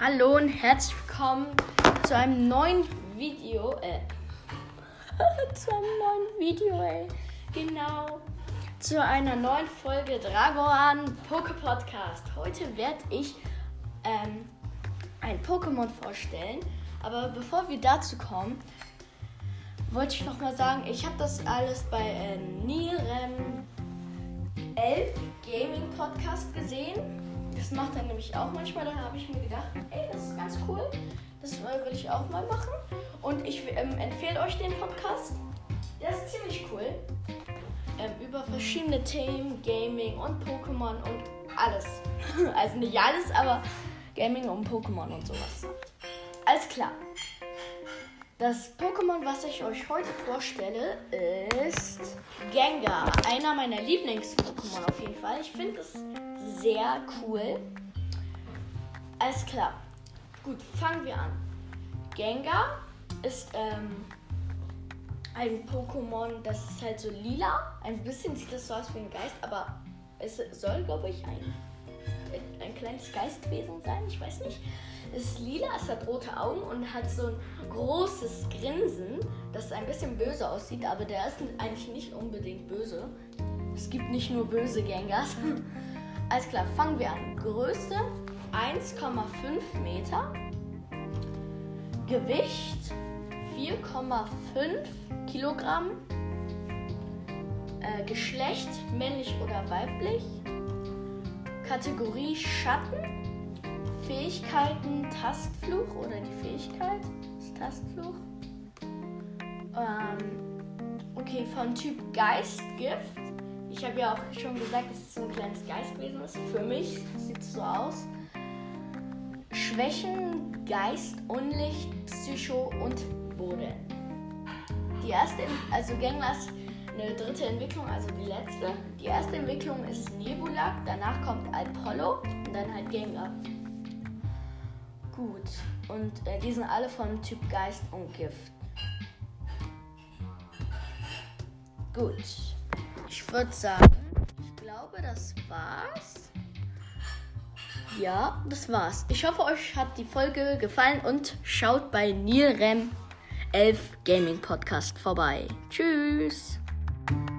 Hallo und herzlich willkommen zu einem neuen Video. Äh, zu einem neuen Video, ey. Genau. Zu einer neuen Folge Dragoan Poke Podcast. Heute werde ich ähm, ein Pokémon vorstellen. Aber bevor wir dazu kommen, wollte ich noch mal sagen, ich habe das alles bei äh, Nirem 11 Gaming Podcast gesehen. Das macht er nämlich auch manchmal. Da habe ich mir gedacht, ey, das ist ganz cool. Das äh, will ich auch mal machen. Und ich ähm, empfehle euch den Podcast. Der ist ziemlich cool. Ähm, über verschiedene Themen, Gaming und Pokémon und alles. also nicht alles, aber Gaming und Pokémon und sowas. Alles klar. Das Pokémon, was ich euch heute vorstelle, ist Gengar. Einer meiner Lieblings-Pokémon auf jeden Fall. Ich finde es sehr cool. Alles klar. Gut, fangen wir an. Gengar ist ähm, ein Pokémon, das ist halt so lila. Ein bisschen sieht das so aus wie ein Geist, aber es soll, glaube ich, ein, ein kleines Geistwesen sein. Ich weiß nicht. Es ist lila, es hat rote Augen und hat so ein großes Grinsen, das ein bisschen böse aussieht, aber der ist eigentlich nicht unbedingt böse. Es gibt nicht nur böse Gengars. Alles klar, fangen wir an. Größe 1,5 Meter. Gewicht 4,5 Kilogramm. Äh, Geschlecht männlich oder weiblich. Kategorie Schatten. Fähigkeiten Tastfluch oder die Fähigkeit ist Tastfluch. Ähm, okay, von Typ Geistgift. Ich habe ja auch schon gesagt, dass es so ein kleines Geistwesen ist. Für mich sieht es so aus. Schwächen, Geist, Unlicht, Psycho und Boden. Die erste, also Ganglas eine dritte Entwicklung, also die letzte. Die erste Entwicklung ist Nebula, danach kommt Apollo und dann halt Gengar. Gut, und äh, die sind alle von Typ Geist und Gift. Gut, ich würde sagen, ich glaube, das war's. Ja, das war's. Ich hoffe, euch hat die Folge gefallen und schaut bei Nilrem 11 Gaming Podcast vorbei. Tschüss. thank you